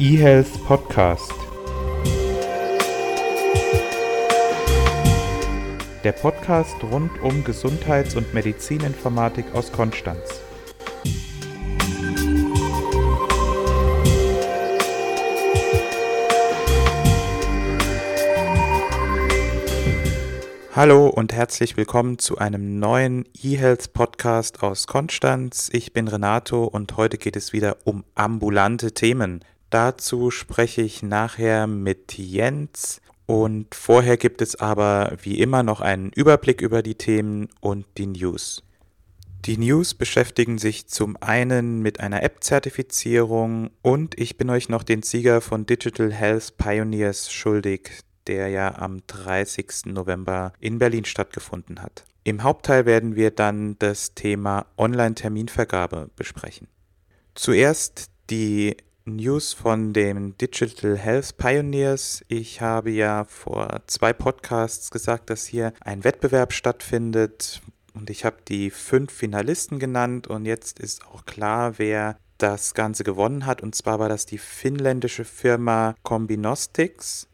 eHealth Podcast. Der Podcast rund um Gesundheits- und Medizininformatik aus Konstanz. Hallo und herzlich willkommen zu einem neuen eHealth Podcast aus Konstanz. Ich bin Renato und heute geht es wieder um ambulante Themen. Dazu spreche ich nachher mit Jens und vorher gibt es aber wie immer noch einen Überblick über die Themen und die News. Die News beschäftigen sich zum einen mit einer App-Zertifizierung und ich bin euch noch den Sieger von Digital Health Pioneers schuldig, der ja am 30. November in Berlin stattgefunden hat. Im Hauptteil werden wir dann das Thema Online-Terminvergabe besprechen. Zuerst die News von den Digital Health Pioneers. Ich habe ja vor zwei Podcasts gesagt, dass hier ein Wettbewerb stattfindet und ich habe die fünf Finalisten genannt und jetzt ist auch klar, wer das Ganze gewonnen hat. Und zwar war das die finnländische Firma Combinostics.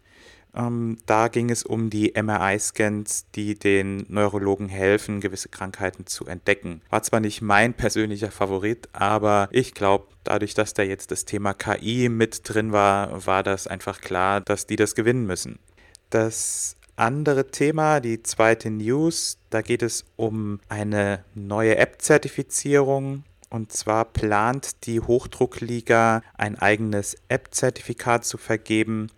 Ähm, da ging es um die MRI-Scans, die den Neurologen helfen, gewisse Krankheiten zu entdecken. War zwar nicht mein persönlicher Favorit, aber ich glaube, dadurch, dass da jetzt das Thema KI mit drin war, war das einfach klar, dass die das gewinnen müssen. Das andere Thema, die zweite News, da geht es um eine neue App-Zertifizierung. Und zwar plant die Hochdruckliga ein eigenes App-Zertifikat zu vergeben,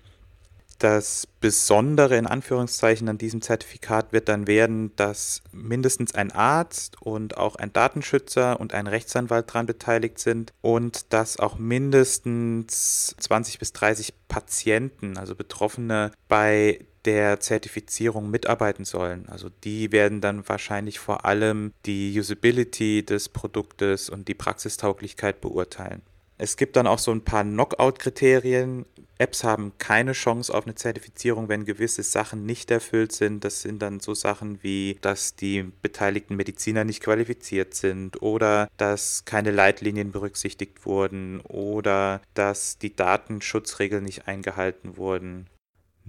das Besondere in Anführungszeichen an diesem Zertifikat wird dann werden, dass mindestens ein Arzt und auch ein Datenschützer und ein Rechtsanwalt daran beteiligt sind und dass auch mindestens 20 bis 30 Patienten, also Betroffene, bei der Zertifizierung mitarbeiten sollen. Also die werden dann wahrscheinlich vor allem die Usability des Produktes und die Praxistauglichkeit beurteilen. Es gibt dann auch so ein paar Knockout-Kriterien. Apps haben keine Chance auf eine Zertifizierung, wenn gewisse Sachen nicht erfüllt sind. Das sind dann so Sachen wie, dass die beteiligten Mediziner nicht qualifiziert sind oder dass keine Leitlinien berücksichtigt wurden oder dass die Datenschutzregeln nicht eingehalten wurden.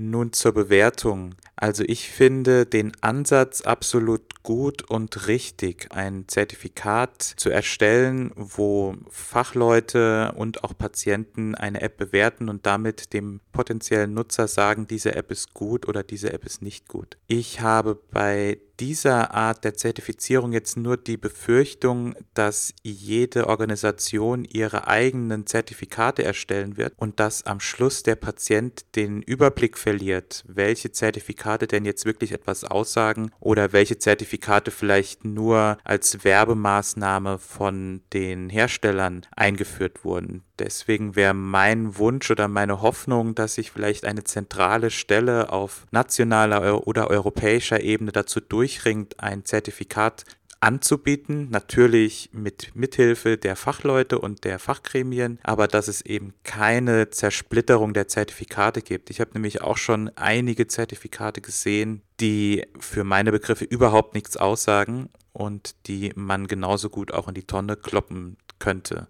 Nun zur Bewertung. Also ich finde den Ansatz absolut gut und richtig, ein Zertifikat zu erstellen, wo Fachleute und auch Patienten eine App bewerten und damit dem potenziellen Nutzer sagen, diese App ist gut oder diese App ist nicht gut. Ich habe bei dieser Art der Zertifizierung jetzt nur die Befürchtung, dass jede Organisation ihre eigenen Zertifikate erstellen wird und dass am Schluss der Patient den Überblick verliert, welche Zertifikate denn jetzt wirklich etwas aussagen oder welche Zertifikate vielleicht nur als Werbemaßnahme von den Herstellern eingeführt wurden. Deswegen wäre mein Wunsch oder meine Hoffnung, dass sich vielleicht eine zentrale Stelle auf nationaler oder europäischer Ebene dazu durchringt, ein Zertifikat anzubieten, natürlich mit Mithilfe der Fachleute und der Fachgremien, aber dass es eben keine Zersplitterung der Zertifikate gibt. Ich habe nämlich auch schon einige Zertifikate gesehen, die für meine Begriffe überhaupt nichts aussagen und die man genauso gut auch in die Tonne kloppen könnte.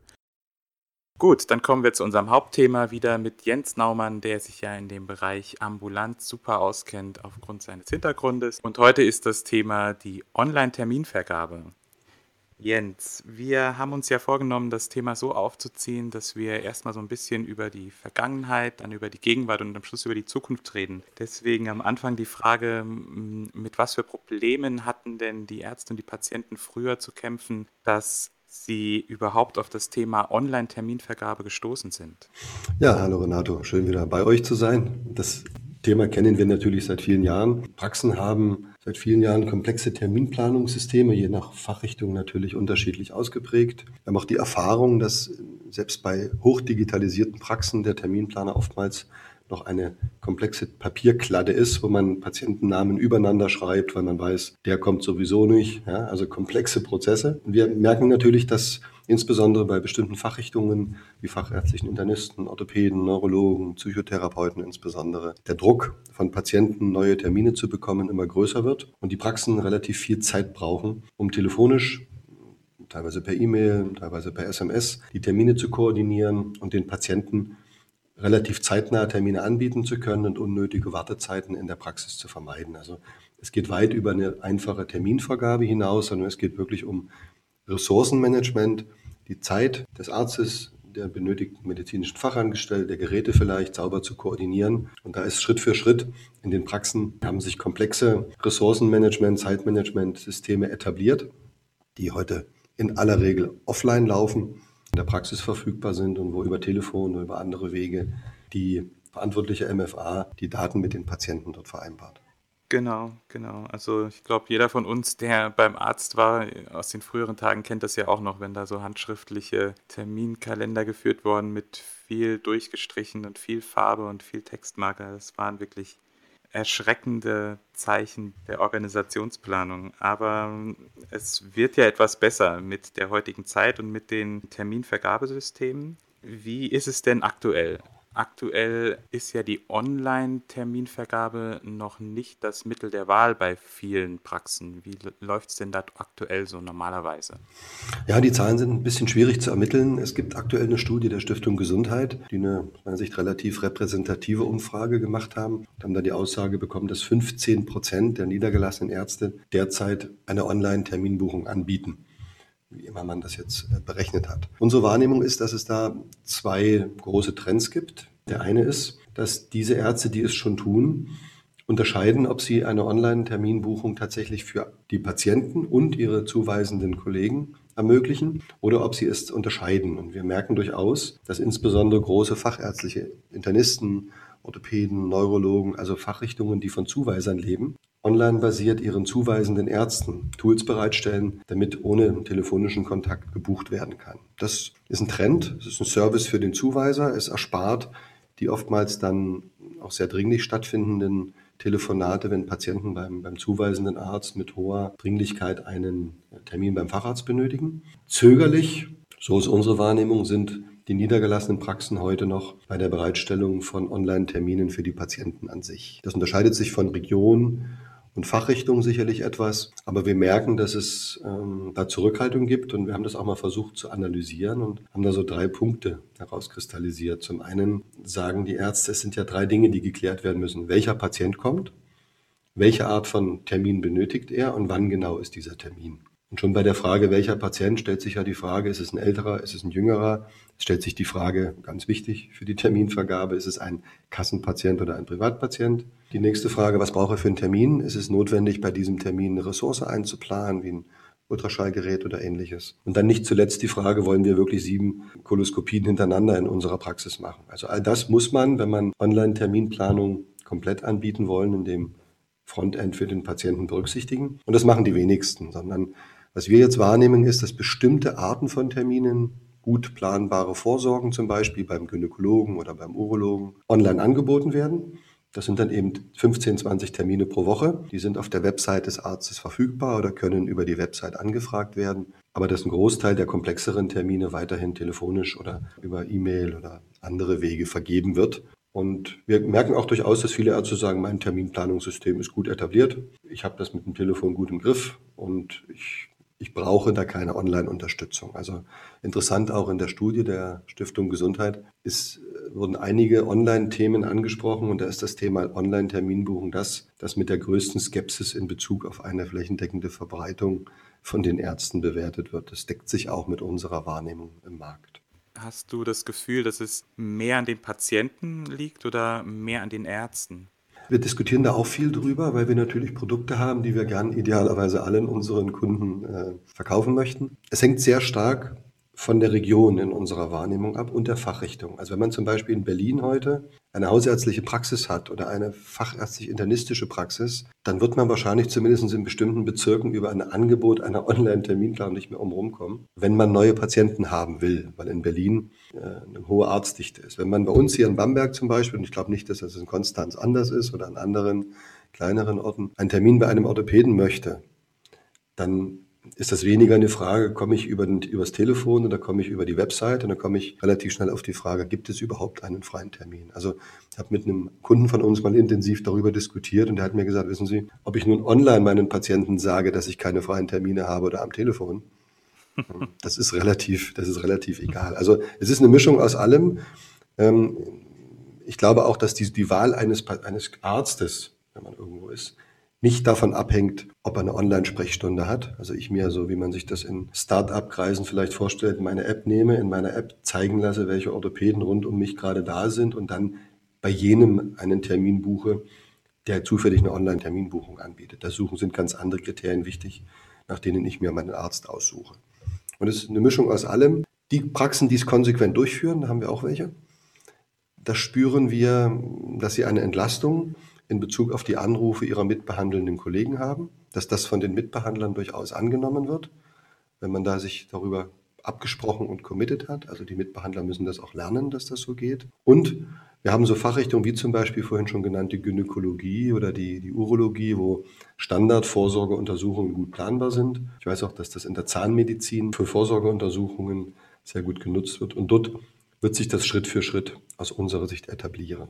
Gut, dann kommen wir zu unserem Hauptthema wieder mit Jens Naumann, der sich ja in dem Bereich ambulant super auskennt aufgrund seines Hintergrundes. Und heute ist das Thema die Online-Terminvergabe. Jens, wir haben uns ja vorgenommen, das Thema so aufzuziehen, dass wir erstmal so ein bisschen über die Vergangenheit, dann über die Gegenwart und am Schluss über die Zukunft reden. Deswegen am Anfang die Frage, mit was für Problemen hatten denn die Ärzte und die Patienten früher zu kämpfen, dass Sie überhaupt auf das Thema Online-Terminvergabe gestoßen sind. Ja, hallo Renato, schön wieder bei euch zu sein. Das Thema kennen wir natürlich seit vielen Jahren. Praxen haben seit vielen Jahren komplexe Terminplanungssysteme, je nach Fachrichtung natürlich unterschiedlich ausgeprägt. Wir haben auch die Erfahrung, dass selbst bei hochdigitalisierten Praxen der Terminplaner oftmals noch eine komplexe Papierkladde ist, wo man Patientennamen übereinander schreibt, weil man weiß, der kommt sowieso nicht. Ja, also komplexe Prozesse. Wir merken natürlich, dass insbesondere bei bestimmten Fachrichtungen wie fachärztlichen Internisten, Orthopäden, Neurologen, Psychotherapeuten insbesondere, der Druck von Patienten, neue Termine zu bekommen, immer größer wird und die Praxen relativ viel Zeit brauchen, um telefonisch teilweise per E-Mail, teilweise per SMS, die Termine zu koordinieren und den Patienten relativ zeitnah Termine anbieten zu können und unnötige Wartezeiten in der Praxis zu vermeiden. Also es geht weit über eine einfache Terminvergabe hinaus, sondern es geht wirklich um Ressourcenmanagement, die Zeit des Arztes, der benötigten medizinischen Fachangestellten, der Geräte vielleicht sauber zu koordinieren. Und da ist Schritt für Schritt in den Praxen haben sich komplexe Ressourcenmanagement, Zeitmanagement-Systeme etabliert, die heute in aller Regel offline laufen, in der Praxis verfügbar sind und wo über Telefon oder über andere Wege die verantwortliche MFA die Daten mit den Patienten dort vereinbart. Genau, genau. Also ich glaube, jeder von uns, der beim Arzt war, aus den früheren Tagen kennt das ja auch noch, wenn da so handschriftliche Terminkalender geführt wurden mit viel durchgestrichen und viel Farbe und viel Textmarker. Das waren wirklich erschreckende Zeichen der Organisationsplanung. Aber es wird ja etwas besser mit der heutigen Zeit und mit den Terminvergabesystemen. Wie ist es denn aktuell? Aktuell ist ja die Online-Terminvergabe noch nicht das Mittel der Wahl bei vielen Praxen. Wie läuft es denn da aktuell so normalerweise? Ja, die Zahlen sind ein bisschen schwierig zu ermitteln. Es gibt aktuell eine Studie der Stiftung Gesundheit, die eine meiner Sicht relativ repräsentative Umfrage gemacht haben und haben da die Aussage bekommen, dass 15 Prozent der niedergelassenen Ärzte derzeit eine Online-Terminbuchung anbieten wie immer man das jetzt äh, berechnet hat. Unsere Wahrnehmung ist, dass es da zwei große Trends gibt. Der eine ist, dass diese Ärzte, die es schon tun, unterscheiden, ob sie eine Online-Terminbuchung tatsächlich für die Patienten und ihre zuweisenden Kollegen ermöglichen oder ob sie es unterscheiden. Und wir merken durchaus, dass insbesondere große fachärztliche Internisten, Orthopäden, Neurologen, also Fachrichtungen, die von Zuweisern leben, online basiert ihren zuweisenden Ärzten Tools bereitstellen, damit ohne telefonischen Kontakt gebucht werden kann. Das ist ein Trend, es ist ein Service für den Zuweiser, es erspart die oftmals dann auch sehr dringlich stattfindenden Telefonate, wenn Patienten beim, beim zuweisenden Arzt mit hoher Dringlichkeit einen Termin beim Facharzt benötigen. Zögerlich, so ist unsere Wahrnehmung, sind die niedergelassenen Praxen heute noch bei der Bereitstellung von Online-Terminen für die Patienten an sich. Das unterscheidet sich von Region und Fachrichtung sicherlich etwas. Aber wir merken, dass es ähm, da Zurückhaltung gibt und wir haben das auch mal versucht zu analysieren und haben da so drei Punkte herauskristallisiert. Zum einen sagen die Ärzte, es sind ja drei Dinge, die geklärt werden müssen. Welcher Patient kommt? Welche Art von Termin benötigt er und wann genau ist dieser Termin? Und schon bei der Frage, welcher Patient, stellt sich ja die Frage, ist es ein älterer, ist es ein jüngerer? Es stellt sich die Frage, ganz wichtig für die Terminvergabe, ist es ein Kassenpatient oder ein Privatpatient? Die nächste Frage, was brauche ich für einen Termin? Ist es notwendig, bei diesem Termin eine Ressource einzuplanen, wie ein Ultraschallgerät oder ähnliches? Und dann nicht zuletzt die Frage, wollen wir wirklich sieben Koloskopien hintereinander in unserer Praxis machen? Also all das muss man, wenn man Online-Terminplanung komplett anbieten wollen, in dem Frontend für den Patienten berücksichtigen. Und das machen die wenigsten, sondern was wir jetzt wahrnehmen, ist, dass bestimmte Arten von Terminen gut planbare Vorsorgen, zum Beispiel beim Gynäkologen oder beim Urologen, online angeboten werden. Das sind dann eben 15, 20 Termine pro Woche. Die sind auf der Website des Arztes verfügbar oder können über die Website angefragt werden. Aber dass ein Großteil der komplexeren Termine weiterhin telefonisch oder über E-Mail oder andere Wege vergeben wird. Und wir merken auch durchaus, dass viele Ärzte sagen, mein Terminplanungssystem ist gut etabliert. Ich habe das mit dem Telefon gut im Griff und ich ich brauche da keine Online-Unterstützung. Also interessant auch in der Studie der Stiftung Gesundheit ist, äh, wurden einige Online-Themen angesprochen und da ist das Thema Online-Terminbuchung das, das mit der größten Skepsis in Bezug auf eine flächendeckende Verbreitung von den Ärzten bewertet wird. Das deckt sich auch mit unserer Wahrnehmung im Markt. Hast du das Gefühl, dass es mehr an den Patienten liegt oder mehr an den Ärzten? Wir diskutieren da auch viel drüber, weil wir natürlich Produkte haben, die wir gern idealerweise allen unseren Kunden äh, verkaufen möchten. Es hängt sehr stark von der Region in unserer Wahrnehmung ab und der Fachrichtung. Also wenn man zum Beispiel in Berlin heute eine hausärztliche Praxis hat oder eine fachärztlich-internistische Praxis, dann wird man wahrscheinlich zumindest in bestimmten Bezirken über ein Angebot einer Online-Terminplanung nicht mehr umherum kommen, wenn man neue Patienten haben will, weil in Berlin äh, eine hohe Arztdichte ist. Wenn man bei uns hier in Bamberg zum Beispiel, und ich glaube nicht, dass das in Konstanz anders ist oder an anderen kleineren Orten, einen Termin bei einem Orthopäden möchte, dann ist das weniger eine Frage, komme ich über übers Telefon oder komme ich über die Website und dann komme ich relativ schnell auf die Frage, gibt es überhaupt einen freien Termin? Also ich habe mit einem Kunden von uns mal intensiv darüber diskutiert und der hat mir gesagt, wissen Sie, ob ich nun online meinen Patienten sage, dass ich keine freien Termine habe oder am Telefon, das ist relativ, das ist relativ egal. Also es ist eine Mischung aus allem. Ähm, ich glaube auch, dass die, die Wahl eines, eines Arztes, wenn man irgendwo ist, nicht davon abhängt, ob er eine Online-Sprechstunde hat. Also ich mir, so wie man sich das in Start-up-Kreisen vielleicht vorstellt, meine App nehme, in meiner App zeigen lasse, welche Orthopäden rund um mich gerade da sind und dann bei jenem einen Termin buche, der zufällig eine Online-Terminbuchung anbietet. Da suchen sind ganz andere Kriterien wichtig, nach denen ich mir meinen Arzt aussuche. Und es ist eine Mischung aus allem. Die Praxen, die es konsequent durchführen, da haben wir auch welche. Da spüren wir, dass sie eine Entlastung in Bezug auf die Anrufe ihrer mitbehandelnden Kollegen haben, dass das von den Mitbehandlern durchaus angenommen wird, wenn man da sich darüber abgesprochen und committed hat. Also die Mitbehandler müssen das auch lernen, dass das so geht. Und wir haben so Fachrichtungen wie zum Beispiel vorhin schon genannt die Gynäkologie oder die, die Urologie, wo Standardvorsorgeuntersuchungen gut planbar sind. Ich weiß auch, dass das in der Zahnmedizin für Vorsorgeuntersuchungen sehr gut genutzt wird. Und dort wird sich das Schritt für Schritt aus unserer Sicht etablieren.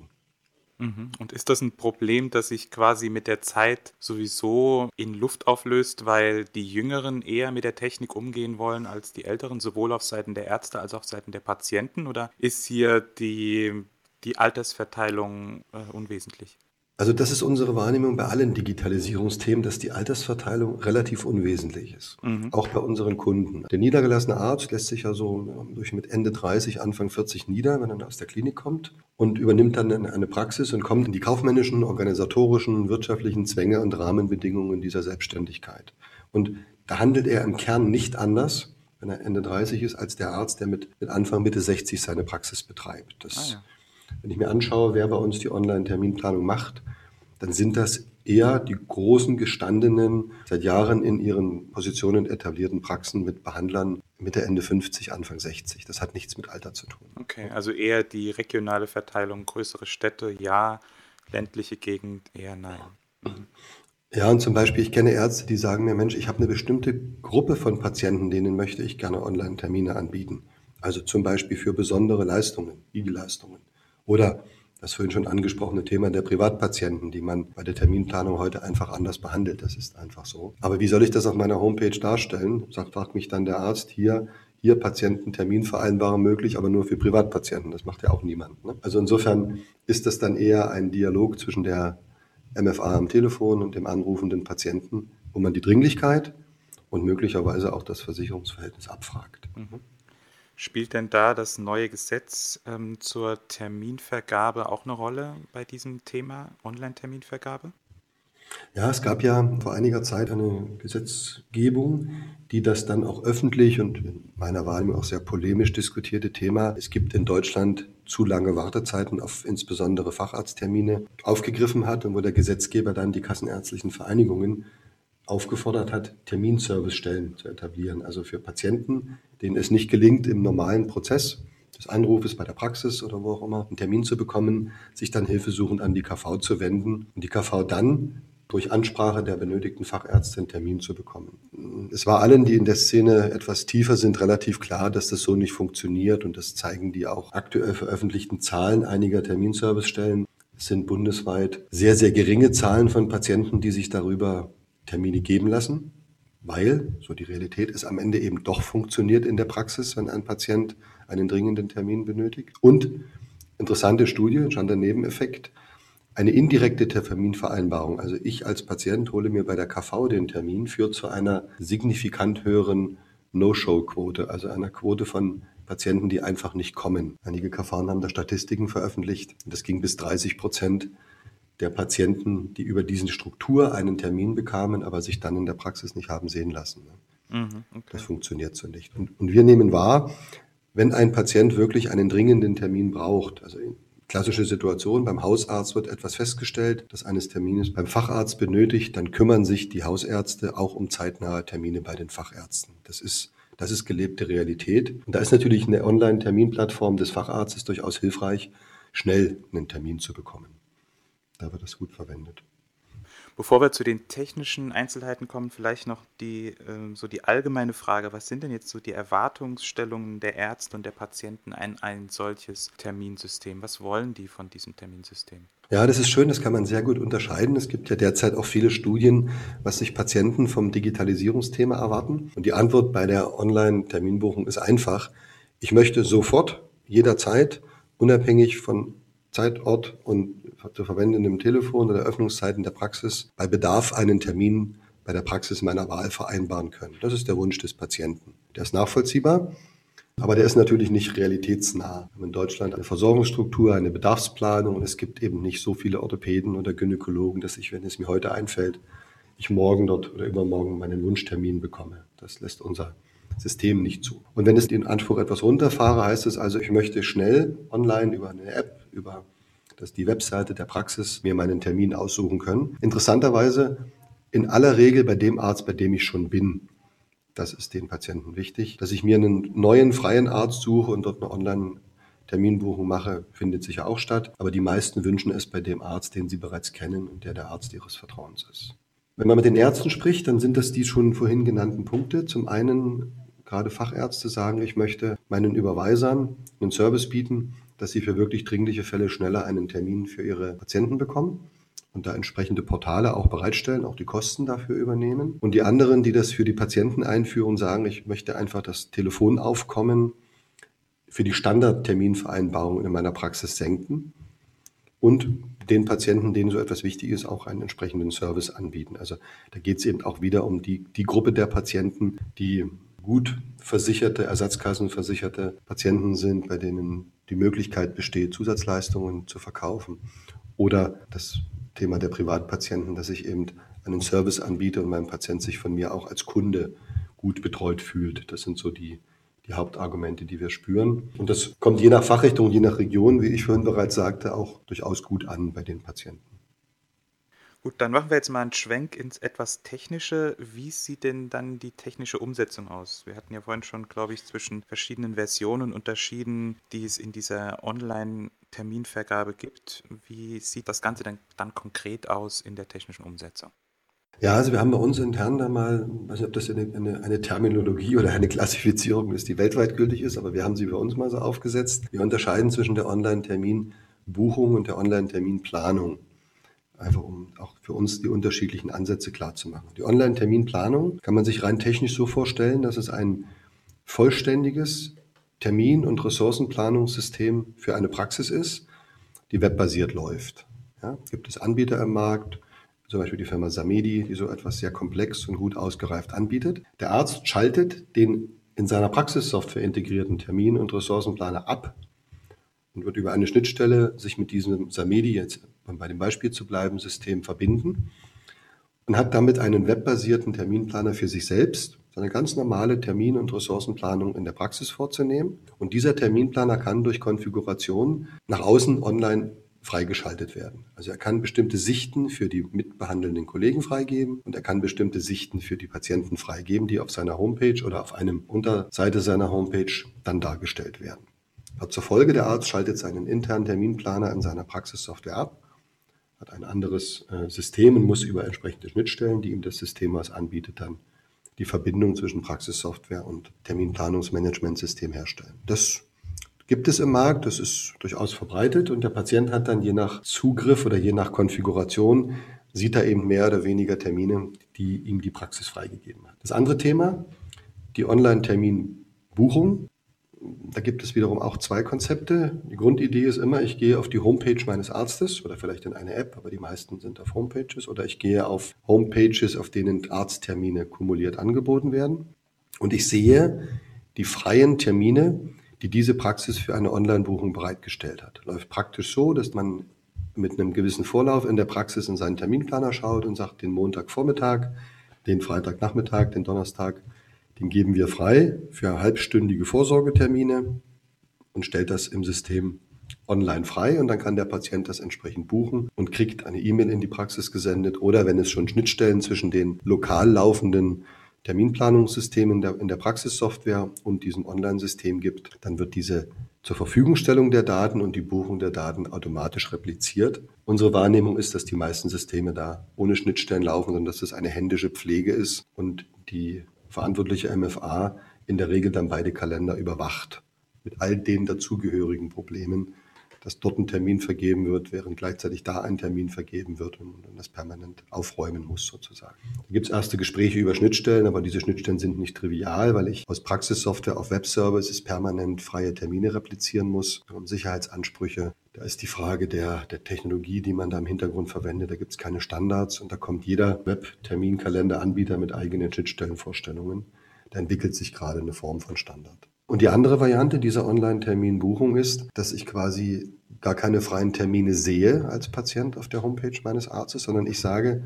Mhm. Und ist das ein Problem, das sich quasi mit der Zeit sowieso in Luft auflöst, weil die Jüngeren eher mit der Technik umgehen wollen als die Älteren, sowohl auf Seiten der Ärzte als auch auf Seiten der Patienten? Oder ist hier die, die Altersverteilung äh, unwesentlich? Also das ist unsere Wahrnehmung bei allen Digitalisierungsthemen, dass die Altersverteilung relativ unwesentlich ist. Mhm. Auch bei unseren Kunden. Der niedergelassene Arzt lässt sich ja so durch mit Ende 30, Anfang 40 nieder, wenn er aus der Klinik kommt und übernimmt dann eine Praxis und kommt in die kaufmännischen, organisatorischen, wirtschaftlichen Zwänge und Rahmenbedingungen dieser Selbstständigkeit. Und da handelt er im Kern nicht anders, wenn er Ende 30 ist, als der Arzt, der mit, mit Anfang Mitte 60 seine Praxis betreibt. Das ah, ja. Wenn ich mir anschaue, wer bei uns die Online-Terminplanung macht, dann sind das eher die großen, gestandenen, seit Jahren in ihren Positionen etablierten Praxen mit Behandlern Mitte, Ende 50, Anfang 60. Das hat nichts mit Alter zu tun. Okay, also eher die regionale Verteilung, größere Städte, ja, ländliche Gegend, eher nein. Ja, und zum Beispiel, ich kenne Ärzte, die sagen mir, Mensch, ich habe eine bestimmte Gruppe von Patienten, denen möchte ich gerne Online-Termine anbieten. Also zum Beispiel für besondere Leistungen, IG-Leistungen. Oder das vorhin schon angesprochene Thema der Privatpatienten, die man bei der Terminplanung heute einfach anders behandelt. Das ist einfach so. Aber wie soll ich das auf meiner Homepage darstellen? Sagt, fragt mich dann der Arzt hier, hier Patienten-Terminvereinbarung möglich, aber nur für Privatpatienten. Das macht ja auch niemand. Ne? Also insofern ist das dann eher ein Dialog zwischen der MFA am Telefon und dem anrufenden Patienten, wo man die Dringlichkeit und möglicherweise auch das Versicherungsverhältnis abfragt. Mhm. Spielt denn da das neue Gesetz ähm, zur Terminvergabe auch eine Rolle bei diesem Thema Online-Terminvergabe? Ja, es gab ja vor einiger Zeit eine Gesetzgebung, die das dann auch öffentlich und in meiner Wahrnehmung auch sehr polemisch diskutierte Thema, es gibt in Deutschland zu lange Wartezeiten auf insbesondere Facharzttermine, aufgegriffen hat und wo der Gesetzgeber dann die kassenärztlichen Vereinigungen aufgefordert hat, Terminservicestellen zu etablieren. Also für Patienten, denen es nicht gelingt, im normalen Prozess des Anrufes bei der Praxis oder wo auch immer einen Termin zu bekommen, sich dann hilfesuchend an die KV zu wenden und die KV dann durch Ansprache der benötigten Fachärzte einen Termin zu bekommen. Es war allen, die in der Szene etwas tiefer sind, relativ klar, dass das so nicht funktioniert und das zeigen die auch aktuell veröffentlichten Zahlen einiger Terminservicestellen. Es sind bundesweit sehr, sehr geringe Zahlen von Patienten, die sich darüber Termine geben lassen, weil, so die Realität, es am Ende eben doch funktioniert in der Praxis, wenn ein Patient einen dringenden Termin benötigt. Und interessante Studie, schon der Nebeneffekt, eine indirekte Terminvereinbarung, also ich als Patient hole mir bei der KV den Termin, führt zu einer signifikant höheren No-Show-Quote, also einer Quote von Patienten, die einfach nicht kommen. Einige KV haben da Statistiken veröffentlicht. Das ging bis 30 Prozent der Patienten, die über diese Struktur einen Termin bekamen, aber sich dann in der Praxis nicht haben sehen lassen. Mhm, okay. Das funktioniert so nicht. Und, und, wir nehmen wahr, wenn ein Patient wirklich einen dringenden Termin braucht, also in klassische Situation, beim Hausarzt wird etwas festgestellt, das eines Termines beim Facharzt benötigt, dann kümmern sich die Hausärzte auch um zeitnahe Termine bei den Fachärzten. Das ist das ist gelebte Realität. Und da ist natürlich eine Online-Terminplattform des Facharztes durchaus hilfreich, schnell einen Termin zu bekommen da wird es gut verwendet. Bevor wir zu den technischen Einzelheiten kommen, vielleicht noch die, äh, so die allgemeine Frage, was sind denn jetzt so die Erwartungsstellungen der Ärzte und der Patienten an ein solches Terminsystem? Was wollen die von diesem Terminsystem? Ja, das ist schön, das kann man sehr gut unterscheiden. Es gibt ja derzeit auch viele Studien, was sich Patienten vom Digitalisierungsthema erwarten. Und die Antwort bei der Online-Terminbuchung ist einfach. Ich möchte sofort, jederzeit, unabhängig von Zeit, Ort und zu verwendendem Telefon oder Öffnungszeiten der Praxis bei Bedarf einen Termin bei der Praxis meiner Wahl vereinbaren können. Das ist der Wunsch des Patienten. Der ist nachvollziehbar, aber der ist natürlich nicht realitätsnah. Wir haben in Deutschland eine Versorgungsstruktur, eine Bedarfsplanung und es gibt eben nicht so viele Orthopäden oder Gynäkologen, dass ich, wenn es mir heute einfällt, ich morgen dort oder übermorgen meinen Wunschtermin bekomme. Das lässt unser System nicht zu. Und wenn es den Anspruch etwas runterfahre, heißt es also, ich möchte schnell online über eine App, über das die Webseite der Praxis mir meinen Termin aussuchen können. Interessanterweise in aller Regel bei dem Arzt, bei dem ich schon bin. Das ist den Patienten wichtig. Dass ich mir einen neuen freien Arzt suche und dort eine Online Terminbuchung mache, findet sicher auch statt. Aber die meisten wünschen es bei dem Arzt, den sie bereits kennen und der der Arzt ihres Vertrauens ist. Wenn man mit den Ärzten spricht, dann sind das die schon vorhin genannten Punkte. Zum einen gerade Fachärzte sagen, ich möchte meinen Überweisern einen Service bieten, dass sie für wirklich dringliche Fälle schneller einen Termin für ihre Patienten bekommen und da entsprechende Portale auch bereitstellen, auch die Kosten dafür übernehmen. Und die anderen, die das für die Patienten einführen, sagen, ich möchte einfach das Telefonaufkommen für die Standardterminvereinbarung in meiner Praxis senken und den Patienten, denen so etwas wichtig ist, auch einen entsprechenden Service anbieten. Also da geht es eben auch wieder um die, die Gruppe der Patienten, die gut versicherte, ersatzkassenversicherte Patienten sind, bei denen die Möglichkeit besteht, Zusatzleistungen zu verkaufen. Oder das Thema der Privatpatienten, dass ich eben einen Service anbiete und mein Patient sich von mir auch als Kunde gut betreut fühlt. Das sind so die, die Hauptargumente, die wir spüren. Und das kommt je nach Fachrichtung, je nach Region, wie ich vorhin bereits sagte, auch durchaus gut an bei den Patienten. Gut, dann machen wir jetzt mal einen Schwenk ins etwas Technische. Wie sieht denn dann die technische Umsetzung aus? Wir hatten ja vorhin schon, glaube ich, zwischen verschiedenen Versionen unterschieden, die es in dieser Online-Terminvergabe gibt. Wie sieht das Ganze denn dann konkret aus in der technischen Umsetzung? Ja, also wir haben bei uns intern da mal, ich weiß nicht, ob das eine, eine, eine, Terminologie oder eine Klassifizierung ist, die weltweit gültig ist, aber wir haben sie bei uns mal so aufgesetzt. Wir unterscheiden zwischen der Online-Terminbuchung und der Online-Terminplanung einfach um auch für uns die unterschiedlichen Ansätze klarzumachen. Die Online-Terminplanung kann man sich rein technisch so vorstellen, dass es ein vollständiges Termin- und Ressourcenplanungssystem für eine Praxis ist, die webbasiert läuft. Ja, gibt es Anbieter im Markt, zum Beispiel die Firma Samedi, die so etwas sehr komplex und gut ausgereift anbietet. Der Arzt schaltet den in seiner Praxissoftware integrierten Termin- und Ressourcenplaner ab und wird über eine Schnittstelle sich mit diesem Samedi, jetzt um bei dem Beispiel zu bleiben, System verbinden und hat damit einen webbasierten Terminplaner für sich selbst, seine ganz normale Termin- und Ressourcenplanung in der Praxis vorzunehmen. Und dieser Terminplaner kann durch Konfiguration nach außen online freigeschaltet werden. Also er kann bestimmte Sichten für die mitbehandelnden Kollegen freigeben und er kann bestimmte Sichten für die Patienten freigeben, die auf seiner Homepage oder auf einem Unterseite seiner Homepage dann dargestellt werden. Hat zur Folge, der Arzt schaltet seinen internen Terminplaner in seiner Praxissoftware ab, hat ein anderes äh, System und muss über entsprechende Schnittstellen, die ihm das System was anbietet, dann die Verbindung zwischen Praxissoftware und Terminplanungsmanagementsystem herstellen. Das gibt es im Markt, das ist durchaus verbreitet und der Patient hat dann je nach Zugriff oder je nach Konfiguration, sieht er eben mehr oder weniger Termine, die ihm die Praxis freigegeben hat. Das andere Thema, die Online-Terminbuchung. Da gibt es wiederum auch zwei Konzepte. Die Grundidee ist immer, ich gehe auf die Homepage meines Arztes oder vielleicht in eine App, aber die meisten sind auf Homepages oder ich gehe auf Homepages, auf denen Arzttermine kumuliert angeboten werden. Und ich sehe die freien Termine, die diese Praxis für eine Online-Buchung bereitgestellt hat. Läuft praktisch so, dass man mit einem gewissen Vorlauf in der Praxis in seinen Terminplaner schaut und sagt, den Montagvormittag, den Freitagnachmittag, den Donnerstag den geben wir frei für halbstündige Vorsorgetermine und stellt das im System online frei und dann kann der Patient das entsprechend buchen und kriegt eine E-Mail in die Praxis gesendet oder wenn es schon Schnittstellen zwischen den lokal laufenden Terminplanungssystemen in der, Praxissoftware und diesem Online-System gibt, dann wird diese zur Verfügungstellung der Daten und die Buchung der Daten automatisch repliziert. Unsere Wahrnehmung ist, dass die meisten Systeme da ohne Schnittstellen laufen, sondern dass es eine händische Pflege ist und die verantwortliche MFA in der Regel dann beide Kalender überwacht mit all den dazugehörigen Problemen, dass dort ein Termin vergeben wird, während gleichzeitig da ein Termin vergeben wird und, und das permanent aufräumen muss sozusagen. Da gibt es erste Gespräche über Schnittstellen, aber diese Schnittstellen sind nicht trivial, weil ich aus Praxissoftware auf Webservices permanent freie Termine replizieren muss und Sicherheitsansprüche. Da ist die Frage der, der Technologie, die man da im Hintergrund verwendet. Da gibt es keine Standards und da kommt jeder Web-Terminkalender-Anbieter mit eigenen Schnittstellenvorstellungen. Da entwickelt sich gerade eine Form von Standard. Und die andere Variante dieser Online-Terminbuchung ist, dass ich quasi gar keine freien Termine sehe als Patient auf der Homepage meines Arztes, sondern ich sage,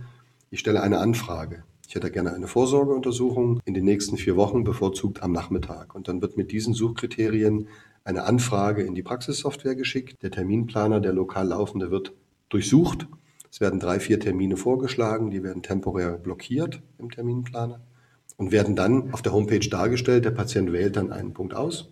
ich stelle eine Anfrage. Ich hätte gerne eine Vorsorgeuntersuchung in den nächsten vier Wochen, bevorzugt am Nachmittag. Und dann wird mit diesen Suchkriterien eine Anfrage in die Praxissoftware geschickt. Der Terminplaner, der lokal laufende, wird durchsucht. Es werden drei, vier Termine vorgeschlagen, die werden temporär blockiert im Terminplaner und werden dann auf der Homepage dargestellt. Der Patient wählt dann einen Punkt aus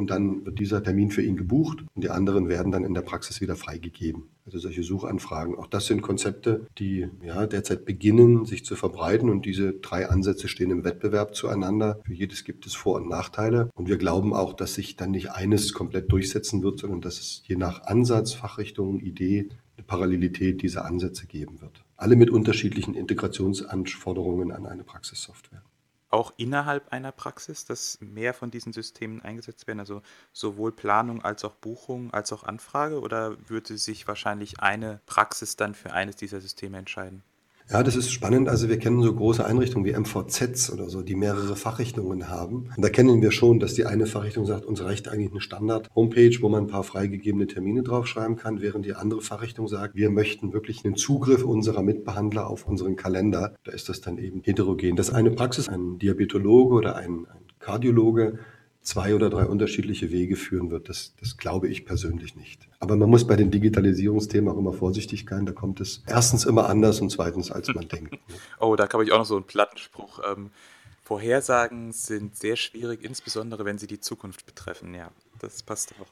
und dann wird dieser Termin für ihn gebucht und die anderen werden dann in der Praxis wieder freigegeben. Also solche Suchanfragen. Auch das sind Konzepte, die ja, derzeit beginnen, sich zu verbreiten und diese drei Ansätze stehen im Wettbewerb zueinander. Für jedes gibt es Vor- und Nachteile und wir glauben auch, dass sich dann nicht eines komplett durchsetzen wird, sondern dass es je nach Ansatz, Fachrichtung, Idee eine Parallelität dieser Ansätze geben wird. Alle mit unterschiedlichen Integrationsanforderungen an eine Praxissoftware auch innerhalb einer Praxis, dass mehr von diesen Systemen eingesetzt werden, also sowohl Planung als auch Buchung als auch Anfrage, oder würde sich wahrscheinlich eine Praxis dann für eines dieser Systeme entscheiden? Ja, das ist spannend. Also wir kennen so große Einrichtungen wie MVZs oder so, die mehrere Fachrichtungen haben. Und da kennen wir schon, dass die eine Fachrichtung sagt, uns reicht eigentlich eine Standard-Homepage, wo man ein paar freigegebene Termine draufschreiben kann, während die andere Fachrichtung sagt, wir möchten wirklich einen Zugriff unserer Mitbehandler auf unseren Kalender. Da ist das dann eben heterogen. Dass eine Praxis, ein Diabetologe oder ein, ein Kardiologe zwei oder drei unterschiedliche Wege führen wird. Das, das glaube ich persönlich nicht. Aber man muss bei den Digitalisierungsthemen auch immer vorsichtig sein. Da kommt es erstens immer anders und zweitens, als man denkt. Oh, da habe ich auch noch so einen Plattenspruch. Ähm, Vorhersagen sind sehr schwierig, insbesondere wenn sie die Zukunft betreffen. Ja, das passt auch.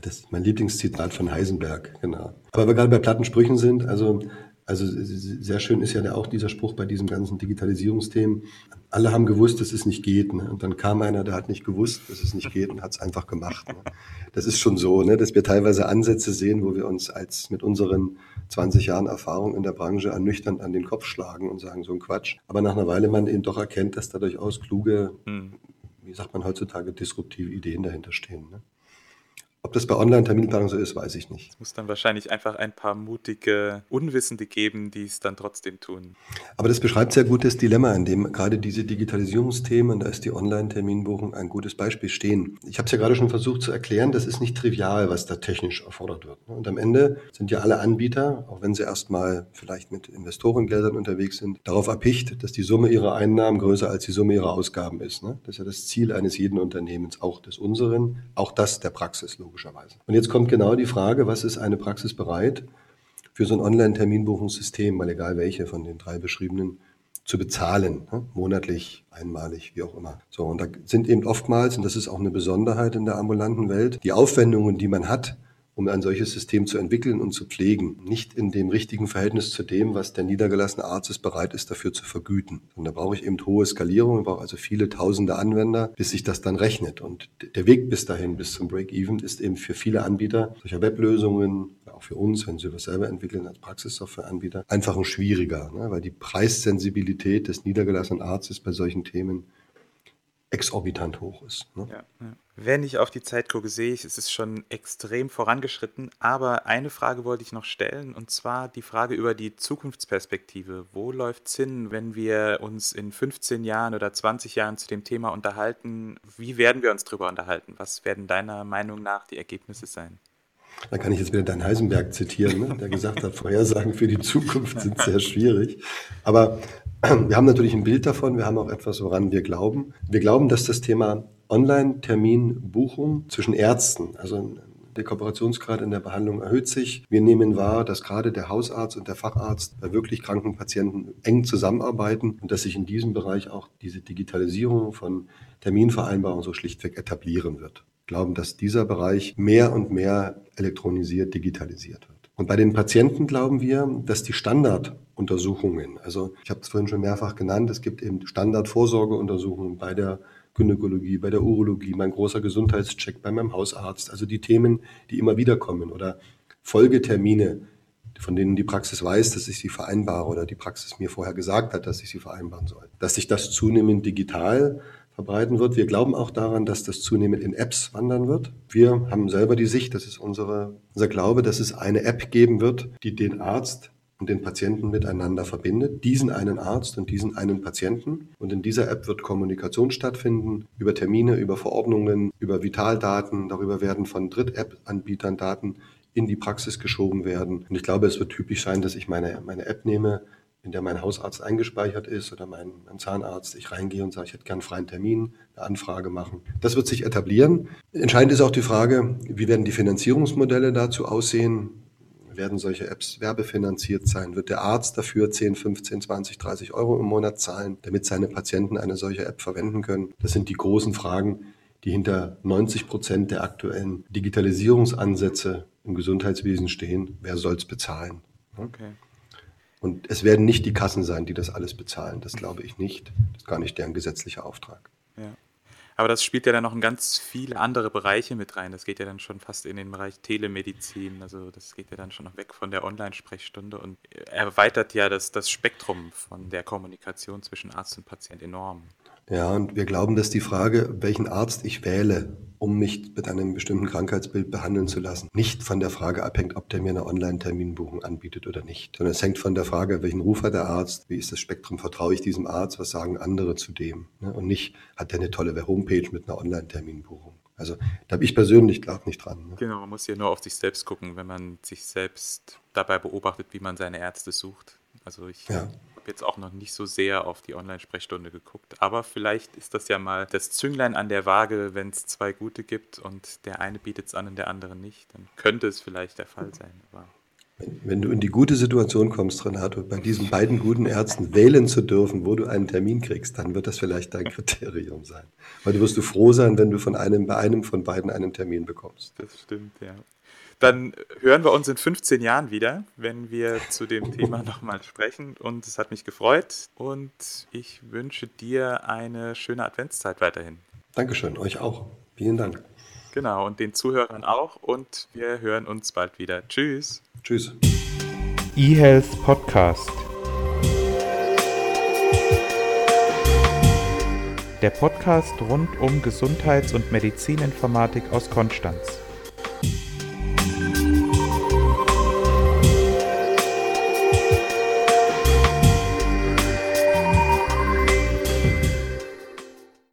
Das ist mein Lieblingszitat von Heisenberg, genau. Aber wir gerade bei Plattensprüchen sind, also also sehr schön ist ja auch dieser Spruch bei diesem ganzen Digitalisierungsthemen. Alle haben gewusst, dass es nicht geht. Ne? Und dann kam einer, der hat nicht gewusst, dass es nicht geht und hat es einfach gemacht. Ne? Das ist schon so, ne? dass wir teilweise Ansätze sehen, wo wir uns als mit unseren 20 Jahren Erfahrung in der Branche ernüchternd an den Kopf schlagen und sagen, so ein Quatsch. Aber nach einer Weile man eben doch erkennt, dass da durchaus kluge, hm. wie sagt man heutzutage, disruptive Ideen dahinter stehen. Ne? Ob das bei Online-Terminplanung so ist, weiß ich nicht. Es muss dann wahrscheinlich einfach ein paar mutige Unwissende geben, die es dann trotzdem tun. Aber das beschreibt sehr gut das Dilemma, in dem gerade diese Digitalisierungsthemen, da ist die Online-Terminbuchung ein gutes Beispiel stehen. Ich habe es ja gerade schon versucht zu erklären, das ist nicht trivial, was da technisch erfordert wird. Und am Ende sind ja alle Anbieter, auch wenn sie erstmal vielleicht mit Investorengeldern unterwegs sind, darauf erpicht, dass die Summe ihrer Einnahmen größer als die Summe ihrer Ausgaben ist. Das ist ja das Ziel eines jeden Unternehmens, auch des unseren, auch das der Praxis logischerweise. Und jetzt kommt genau die Frage, was ist eine Praxis bereit für so ein Online-Terminbuchungssystem, mal egal welche von den drei beschriebenen, zu bezahlen, ne? monatlich, einmalig, wie auch immer. So, und da sind eben oftmals, und das ist auch eine Besonderheit in der ambulanten Welt, die Aufwendungen, die man hat, um ein solches System zu entwickeln und zu pflegen. Nicht in dem richtigen Verhältnis zu dem, was der niedergelassene Arzt ist bereit ist, dafür zu vergüten. Und da brauche ich eben hohe Skalierung, ich brauche also viele tausende Anwender, bis sich das dann rechnet. Und der Weg bis dahin, bis zum Break-Even, ist eben für viele Anbieter solcher Weblösungen, auch für uns, wenn sie was selber entwickeln als Praxissoftwareanbieter, einfach ein schwieriger, ne? weil die Preissensibilität des niedergelassenen Arztes bei solchen Themen exorbitant hoch ist. Ne? Ja, ja. Wenn ich auf die Zeit gucke, sehe ich, es ist schon extrem vorangeschritten. Aber eine Frage wollte ich noch stellen, und zwar die Frage über die Zukunftsperspektive. Wo läuft es hin, wenn wir uns in 15 Jahren oder 20 Jahren zu dem Thema unterhalten? Wie werden wir uns darüber unterhalten? Was werden deiner Meinung nach die Ergebnisse sein? Da kann ich jetzt wieder deinen Heisenberg zitieren, ne? der gesagt hat, Vorhersagen für die Zukunft sind sehr schwierig. Aber wir haben natürlich ein Bild davon, wir haben auch etwas, woran wir glauben. Wir glauben, dass das Thema Online-Terminbuchung zwischen Ärzten, also der Kooperationsgrad in der Behandlung erhöht sich. Wir nehmen wahr, dass gerade der Hausarzt und der Facharzt bei wirklich kranken Patienten eng zusammenarbeiten und dass sich in diesem Bereich auch diese Digitalisierung von Terminvereinbarungen so schlichtweg etablieren wird. Wir glauben, dass dieser Bereich mehr und mehr elektronisiert, digitalisiert wird. Und bei den Patienten glauben wir, dass die Standarduntersuchungen, also ich habe es vorhin schon mehrfach genannt, es gibt eben Standardvorsorgeuntersuchungen bei der Gynäkologie, bei der Urologie, mein großer Gesundheitscheck bei meinem Hausarzt. Also die Themen, die immer wieder kommen oder Folgetermine, von denen die Praxis weiß, dass ich sie vereinbare oder die Praxis mir vorher gesagt hat, dass ich sie vereinbaren soll. Dass sich das zunehmend digital verbreiten wird. Wir glauben auch daran, dass das zunehmend in Apps wandern wird. Wir haben selber die Sicht, das ist unsere, unser Glaube, dass es eine App geben wird, die den Arzt und den Patienten miteinander verbindet, diesen einen Arzt und diesen einen Patienten. Und in dieser App wird Kommunikation stattfinden über Termine, über Verordnungen, über Vitaldaten. Darüber werden von Dritt-App-Anbietern Daten in die Praxis geschoben werden. Und ich glaube, es wird typisch sein, dass ich meine, meine App nehme, in der mein Hausarzt eingespeichert ist oder mein, mein, Zahnarzt, ich reingehe und sage, ich hätte gern einen freien Termin, eine Anfrage machen. Das wird sich etablieren. Entscheidend ist auch die Frage, wie werden die Finanzierungsmodelle dazu aussehen? Werden solche Apps werbefinanziert sein? Wird der Arzt dafür 10, 15, 20, 30 Euro im Monat zahlen, damit seine Patienten eine solche App verwenden können? Das sind die großen Fragen, die hinter 90 Prozent der aktuellen Digitalisierungsansätze im Gesundheitswesen stehen. Wer soll es bezahlen? Okay. Und es werden nicht die Kassen sein, die das alles bezahlen. Das glaube ich nicht. Das ist gar nicht deren gesetzlicher Auftrag. Ja. Aber das spielt ja dann noch in ganz viele andere Bereiche mit rein. Das geht ja dann schon fast in den Bereich Telemedizin. Also das geht ja dann schon noch weg von der Online-Sprechstunde und erweitert ja das, das Spektrum von der Kommunikation zwischen Arzt und Patient enorm. Ja, und wir glauben, dass die Frage, welchen Arzt ich wähle, um mich mit einem bestimmten Krankheitsbild behandeln zu lassen, nicht von der Frage abhängt, ob der mir eine Online-Terminbuchung anbietet oder nicht, sondern es hängt von der Frage, welchen Ruf hat der Arzt, wie ist das Spektrum, vertraue ich diesem Arzt, was sagen andere zu dem ne? und nicht, hat der eine tolle Homepage mit einer Online-Terminbuchung. Also da habe ich persönlich glaube nicht dran. Ne? Genau, man muss ja nur auf sich selbst gucken, wenn man sich selbst dabei beobachtet, wie man seine Ärzte sucht. Also ich ja habe jetzt auch noch nicht so sehr auf die Online-Sprechstunde geguckt, aber vielleicht ist das ja mal das Zünglein an der Waage, wenn es zwei gute gibt und der eine bietet es an und der andere nicht, dann könnte es vielleicht der Fall sein. Aber wenn du in die gute Situation kommst, Renato, bei diesen beiden guten Ärzten wählen zu dürfen, wo du einen Termin kriegst, dann wird das vielleicht dein Kriterium sein. Weil du wirst du froh sein, wenn du von einem, bei einem von beiden einen Termin bekommst. Das stimmt, ja. Dann hören wir uns in 15 Jahren wieder, wenn wir zu dem Thema nochmal sprechen. Und es hat mich gefreut und ich wünsche dir eine schöne Adventszeit weiterhin. Dankeschön, euch auch. Vielen Dank. Genau, und den Zuhörern auch. Und wir hören uns bald wieder. Tschüss. Tschüss. eHealth Podcast. Der Podcast rund um Gesundheits- und Medizininformatik aus Konstanz.